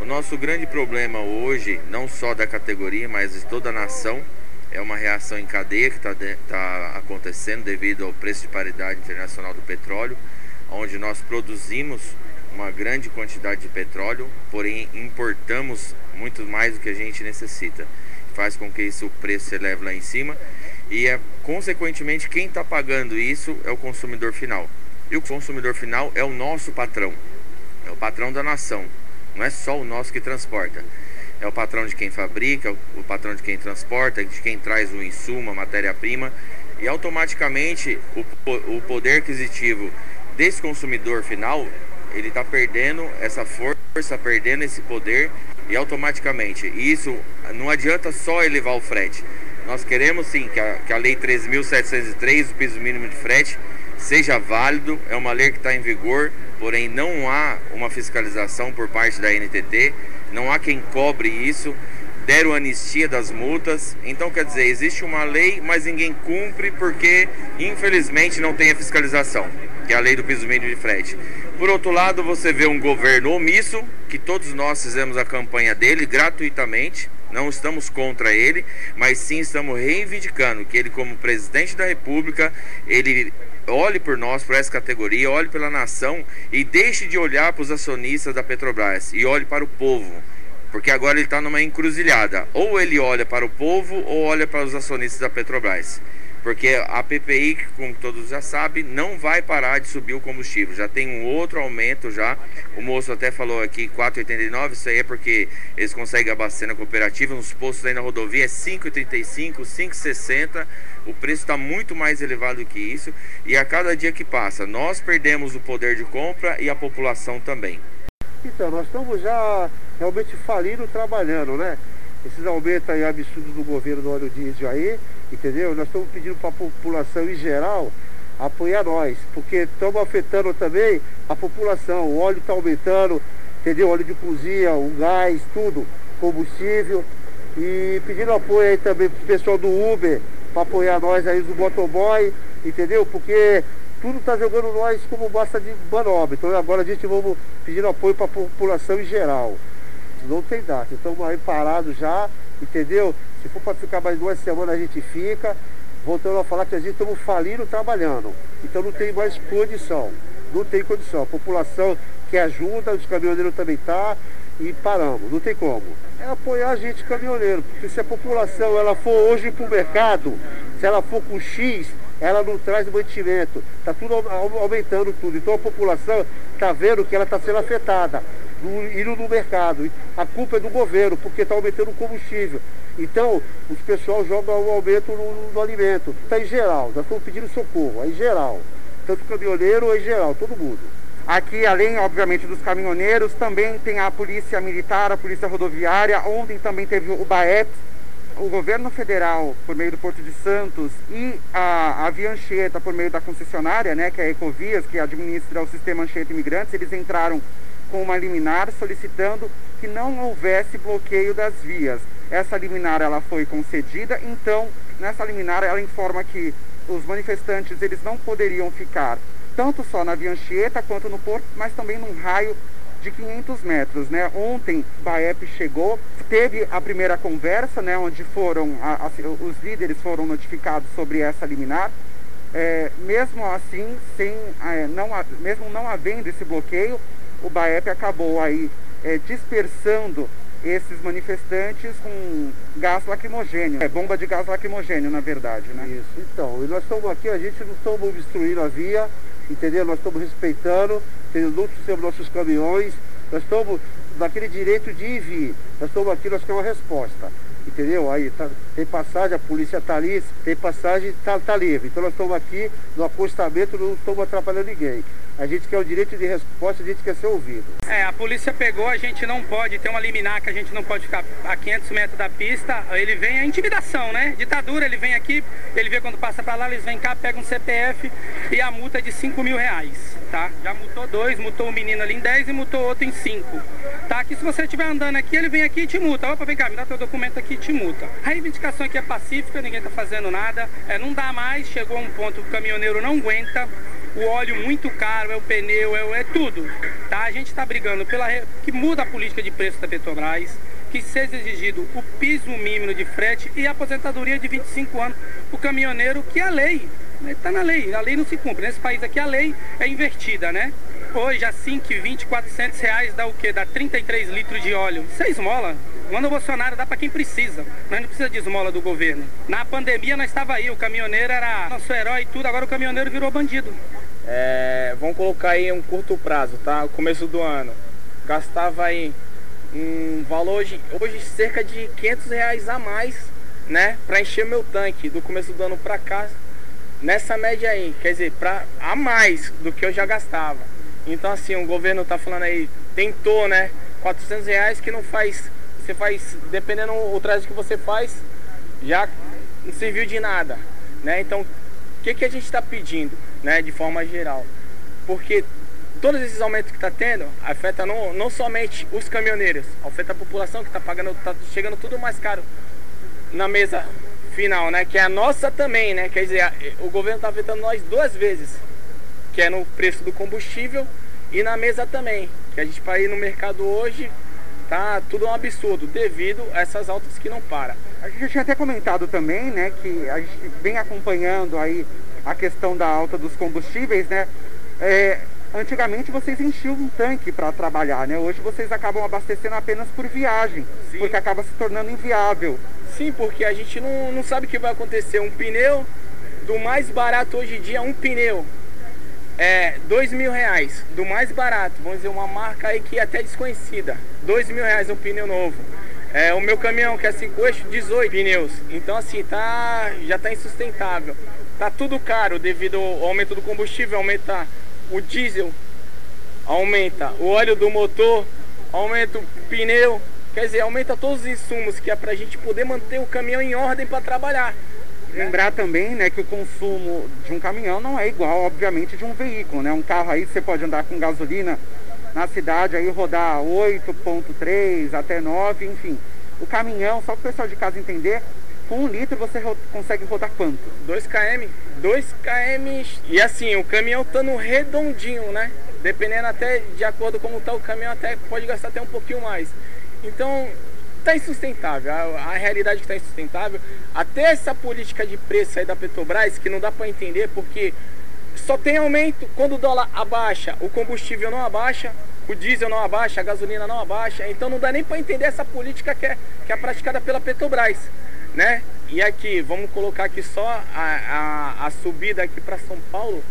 O nosso grande problema hoje, não só da categoria, mas de toda a nação, é uma reação em cadeia que está tá acontecendo devido ao preço de paridade internacional do petróleo, onde nós produzimos uma grande quantidade de petróleo, porém importamos muito mais do que a gente necessita. Faz com que isso, o preço se eleve lá em cima e, é, consequentemente, quem está pagando isso é o consumidor final. E o consumidor final é o nosso patrão, é o patrão da nação. Não é só o nosso que transporta. É o patrão de quem fabrica, o patrão de quem transporta, de quem traz o insumo, a matéria-prima. E automaticamente o, o poder aquisitivo desse consumidor final, ele está perdendo essa força, perdendo esse poder e automaticamente isso não adianta só elevar o frete. Nós queremos sim que a, que a Lei 13.703, o piso mínimo de frete, seja válido, é uma lei que está em vigor, porém não há uma fiscalização por parte da NTT, não há quem cobre isso, deram anistia das multas, então quer dizer, existe uma lei, mas ninguém cumpre porque infelizmente não tem a fiscalização, que é a lei do piso mínimo de frete. Por outro lado, você vê um governo omisso, que todos nós fizemos a campanha dele gratuitamente, não estamos contra ele, mas sim estamos reivindicando que ele, como presidente da República, ele olhe por nós, por essa categoria, olhe pela nação e deixe de olhar para os acionistas da Petrobras e olhe para o povo. Porque agora ele está numa encruzilhada. Ou ele olha para o povo ou olha para os acionistas da Petrobras. Porque a PPI, como todos já sabem, não vai parar de subir o combustível. Já tem um outro aumento já. O moço até falou aqui 4,89. Isso aí é porque eles conseguem abastecer na cooperativa. Nos postos aí na rodovia é 5,35, 5,60. O preço está muito mais elevado que isso. E a cada dia que passa, nós perdemos o poder de compra e a população também. Então, nós estamos já realmente falindo trabalhando, né? Esses aumentos aí absurdos do governo do óleo diesel aí, entendeu? Nós estamos pedindo para a população em geral apoiar nós, porque estamos afetando também a população. O óleo está aumentando, entendeu? Óleo de cozinha, o gás, tudo, combustível. E pedindo apoio aí também para o pessoal do Uber, para apoiar nós aí do motoboy, entendeu? Porque tudo está jogando nós como basta de manobra. Então agora a gente vamos pedindo apoio para a população em geral. Não tem data. Estamos aí parados já, entendeu? Se for para ficar mais duas semanas a gente fica. Voltando a falar que a gente estamos falindo trabalhando. Então não tem mais condição. Não tem condição. A população que ajuda, os caminhoneiros também tá e paramos. Não tem como. É apoiar a gente caminhoneiro. Porque se a população ela for hoje para o mercado, se ela for com X, ela não traz mantimento. Está tudo aumentando tudo. Então a população está vendo que ela está sendo afetada do, indo no mercado. A culpa é do governo, porque está aumentando o combustível. Então, os pessoal jogam o aumento no, no alimento. Está em geral, nós estamos pedindo socorro, é em geral. Tanto caminhoneiro, é em geral, todo mundo. Aqui, além, obviamente, dos caminhoneiros, também tem a Polícia Militar, a Polícia Rodoviária. Ontem também teve o BAEP, o governo federal, por meio do Porto de Santos, e a, a Via Anchieta, por meio da concessionária, né, que é a Ecovias, que administra o sistema Anchieta Imigrantes, eles entraram com uma liminar solicitando que não houvesse bloqueio das vias. Essa liminar ela foi concedida, então nessa liminar ela informa que os manifestantes eles não poderiam ficar tanto só na Via Anchieta quanto no porto, mas também num raio de 500 metros, né? Ontem Baep chegou, teve a primeira conversa, né? Onde foram a, a, os líderes foram notificados sobre essa liminar. É, mesmo assim, sem, é, não, mesmo não havendo esse bloqueio, o BAEP acabou aí é, dispersando esses manifestantes com gás lacrimogênio. É bomba de gás lacrimogênio, na verdade, né? Isso. Então, e nós estamos aqui, a gente não estamos obstruindo a via, entendeu? Nós estamos respeitando, entendeu? não temos nossos caminhões, nós estamos naquele direito de ir e vir. Nós estamos aqui, nós queremos uma resposta. Entendeu? Aí tá, tem passagem, a polícia está ali, tem passagem, está tá livre. Então nós estamos aqui no acostamento, não estamos atrapalhando ninguém. A gente quer o direito de resposta, a gente quer ser ouvido. É, a polícia pegou, a gente não pode, ter uma liminar que a gente não pode ficar a 500 metros da pista, ele vem a intimidação, né? Ditadura, ele vem aqui, ele vê quando passa para lá, eles vêm cá, pegam um CPF e a multa é de 5 mil reais, tá? Já multou dois, multou um menino ali em 10 e multou outro em 5. Tá? Que se você estiver andando aqui, ele vem aqui e te multa. Opa, vem cá, me dá teu documento aqui e te multa. A reivindicação aqui é pacífica, ninguém tá fazendo nada, é, não dá mais, chegou um ponto que o caminhoneiro não aguenta, o óleo muito caro, é o pneu, é, é tudo. Tá? A gente está brigando pela que muda a política de preço da Petrobras, que seja exigido o piso mínimo de frete e a aposentadoria de 25 anos o caminhoneiro, que é a lei. Está na lei, a lei não se cumpre. Nesse país aqui a lei é invertida, né? Hoje a 5, 20, 400 reais dá o quê? Dá 33 litros de óleo. Isso é esmola. Manda o Bolsonaro dá para quem precisa. Nós não precisa de esmola do governo. Na pandemia nós estava aí, o caminhoneiro era nosso herói e tudo, agora o caminhoneiro virou bandido. É, vamos colocar aí um curto prazo, tá? O começo do ano. Gastava aí um valor de, hoje cerca de 500 reais a mais, né? Para encher meu tanque do começo do ano para cá. Nessa média aí, quer dizer, pra, a mais do que eu já gastava. Então assim, o governo tá falando aí, tentou, né? 400 reais que não faz você faz, dependendo o traje que você faz, já não serviu de nada, né? Então, o que, que a gente está pedindo, né, de forma geral? Porque todos esses aumentos que está tendo afeta não, não somente os caminhoneiros, afeta a população que está pagando, está chegando tudo mais caro na mesa final, né? Que é a nossa também, né? Quer dizer, o governo está afetando nós duas vezes, que é no preço do combustível e na mesa também, que a gente para ir no mercado hoje tá tudo um absurdo devido a essas altas que não param. A gente tinha até comentado também, né, que a gente vem acompanhando aí a questão da alta dos combustíveis, né? É, antigamente vocês enchiam um tanque para trabalhar, né? Hoje vocês acabam abastecendo apenas por viagem, Sim. porque acaba se tornando inviável. Sim, porque a gente não, não sabe o que vai acontecer. Um pneu, do mais barato hoje em dia, um pneu é, dois mil reais, do mais barato, vamos dizer, uma marca aí que é até desconhecida. Dois mil reais um pneu novo. É, o meu caminhão, que é 5 eixos, 18 pneus. Então assim, tá, já tá insustentável. Tá tudo caro devido ao aumento do combustível, aumenta o diesel, aumenta o óleo do motor, aumenta o pneu, quer dizer, aumenta todos os insumos que é pra gente poder manter o caminhão em ordem para trabalhar. Lembrar também, né, que o consumo de um caminhão não é igual, obviamente, de um veículo, né? Um carro aí você pode andar com gasolina na cidade aí rodar 8.3 até 9, enfim. O caminhão, só para o pessoal de casa entender, com um litro você ro consegue rodar quanto? 2 km. 2 km. E assim, o caminhão estando redondinho, né? Dependendo até de acordo com como tá o caminhão, até pode gastar até um pouquinho mais. Então, está insustentável, a, a realidade está insustentável. Até essa política de preço aí da Petrobras, que não dá para entender, porque só tem aumento quando o dólar abaixa, o combustível não abaixa, o diesel não abaixa, a gasolina não abaixa, então não dá nem para entender essa política que é, que é praticada pela Petrobras, né? E aqui, vamos colocar aqui só a, a, a subida aqui para São Paulo,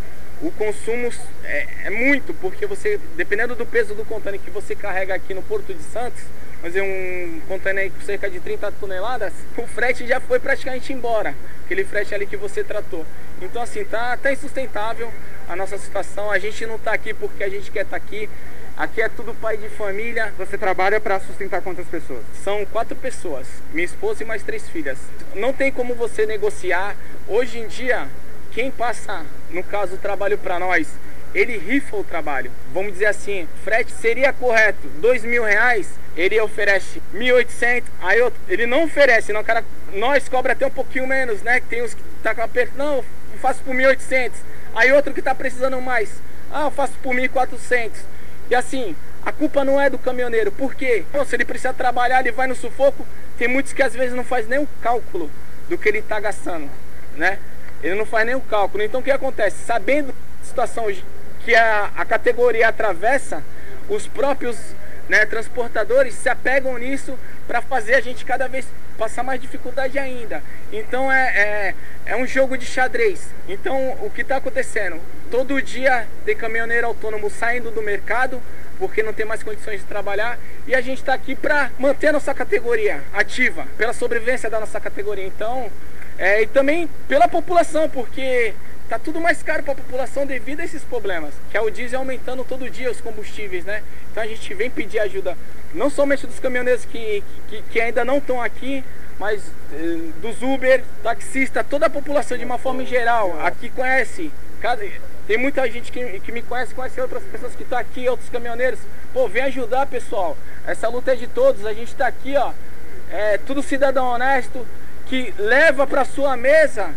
o consumo é, é, muito, porque você, dependendo do peso do contêiner que você carrega aqui no Porto de Santos, fazer um container com cerca de 30 toneladas, o frete já foi praticamente embora, aquele frete ali que você tratou. Então assim, tá, tá insustentável a nossa situação, a gente não tá aqui porque a gente quer estar tá aqui, aqui é tudo pai de família. Você trabalha para sustentar quantas pessoas? São quatro pessoas, minha esposa e mais três filhas. Não tem como você negociar, hoje em dia, quem passa, no caso, o trabalho para nós, ele rifa o trabalho. Vamos dizer assim, frete seria correto, dois mil reais, ele oferece 1.800, aí outro, ele não oferece, não, cara, nós cobra até um pouquinho menos, né? Que tem os que tá com aperto, não, eu faço por 1.800. Aí outro que tá precisando mais, ah, eu faço por 1.400. E assim, a culpa não é do caminhoneiro, por quê? Se ele precisa trabalhar, ele vai no sufoco, tem muitos que às vezes não faz nem o cálculo do que ele tá gastando, né? Ele não faz nem o cálculo. Então o que acontece? Sabendo a situação que a, a categoria atravessa, os próprios né, transportadores se apegam nisso para fazer a gente cada vez passar mais dificuldade ainda. Então é, é, é um jogo de xadrez. Então o que está acontecendo? Todo dia tem caminhoneiro autônomo saindo do mercado porque não tem mais condições de trabalhar e a gente está aqui para manter a nossa categoria ativa, pela sobrevivência da nossa categoria. Então, é, e também pela população, porque Tá tudo mais caro para a população devido a esses problemas, que é o diesel aumentando todo dia os combustíveis, né? Então a gente vem pedir ajuda, não somente dos caminhoneiros que, que, que ainda não estão aqui, mas eh, dos Uber, taxista, toda a população de uma forma geral, aqui conhece, cada, tem muita gente que, que me conhece, conhece outras pessoas que estão tá aqui, outros caminhoneiros. Pô, vem ajudar, pessoal. Essa luta é de todos, a gente está aqui, ó, é tudo cidadão honesto que leva para sua mesa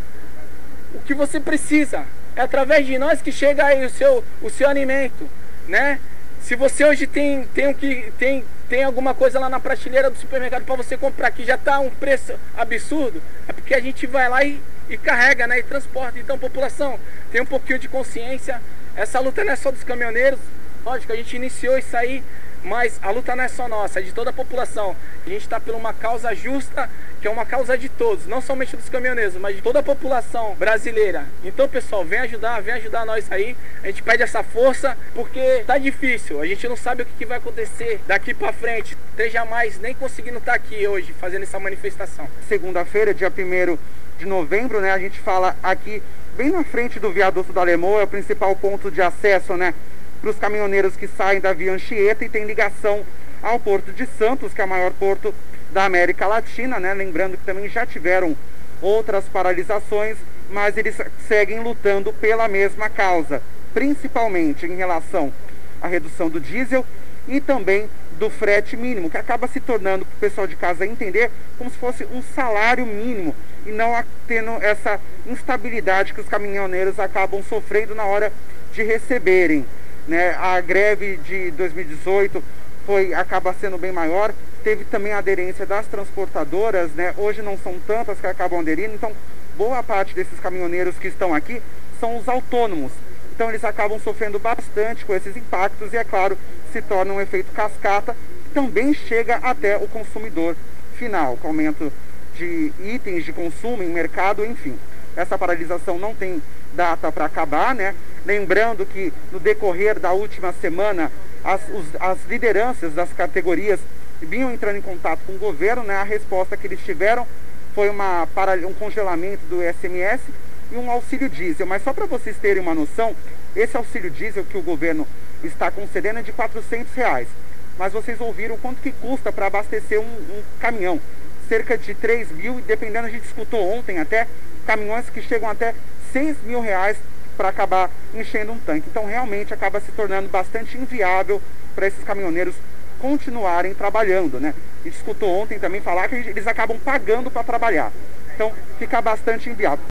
o que você precisa. É através de nós que chega aí o seu, o seu alimento, né? Se você hoje tem, tem, um que, tem, tem alguma coisa lá na prateleira do supermercado para você comprar que já está um preço absurdo, é porque a gente vai lá e, e carrega, né? E transporta. Então, população, tem um pouquinho de consciência. Essa luta não é só dos caminhoneiros. Lógico, a gente iniciou isso aí mas a luta não é só nossa, é de toda a população. A gente está por uma causa justa, que é uma causa de todos, não somente dos caminhoneiros, mas de toda a população brasileira. Então, pessoal, vem ajudar, vem ajudar nós aí. A gente pede essa força, porque tá difícil. A gente não sabe o que, vai acontecer daqui para frente. Esteja mais nem conseguindo estar tá aqui hoje fazendo essa manifestação. Segunda-feira, dia 1 de novembro, né? A gente fala aqui bem na frente do viaduto da Lemoa, é o principal ponto de acesso, né? Para os caminhoneiros que saem da Via Anchieta e tem ligação ao Porto de Santos, que é o maior porto da América Latina, né? Lembrando que também já tiveram outras paralisações, mas eles seguem lutando pela mesma causa, principalmente em relação à redução do diesel e também do frete mínimo, que acaba se tornando, para o pessoal de casa entender, como se fosse um salário mínimo e não tendo essa instabilidade que os caminhoneiros acabam sofrendo na hora de receberem. Né? A greve de 2018 foi, acaba sendo bem maior. Teve também a aderência das transportadoras, né? hoje não são tantas que acabam aderindo, então boa parte desses caminhoneiros que estão aqui são os autônomos. Então eles acabam sofrendo bastante com esses impactos e, é claro, se torna um efeito cascata que também chega até o consumidor final, com aumento de itens de consumo em mercado, enfim. Essa paralisação não tem data para acabar, né? Lembrando que no decorrer da última semana, as, os, as lideranças das categorias vinham entrando em contato com o governo, né? A resposta que eles tiveram foi uma, para, um congelamento do SMS e um auxílio diesel. Mas só para vocês terem uma noção, esse auxílio diesel que o governo está concedendo é de 400 reais. Mas vocês ouviram quanto que custa para abastecer um, um, caminhão? Cerca de 3 mil, dependendo, a gente escutou ontem até, caminhões que chegam até 6 mil reais para acabar enchendo um tanque. Então realmente acaba se tornando bastante inviável para esses caminhoneiros continuarem trabalhando, né? Escutou ontem também falar que eles acabam pagando para trabalhar. Então fica bastante inviável.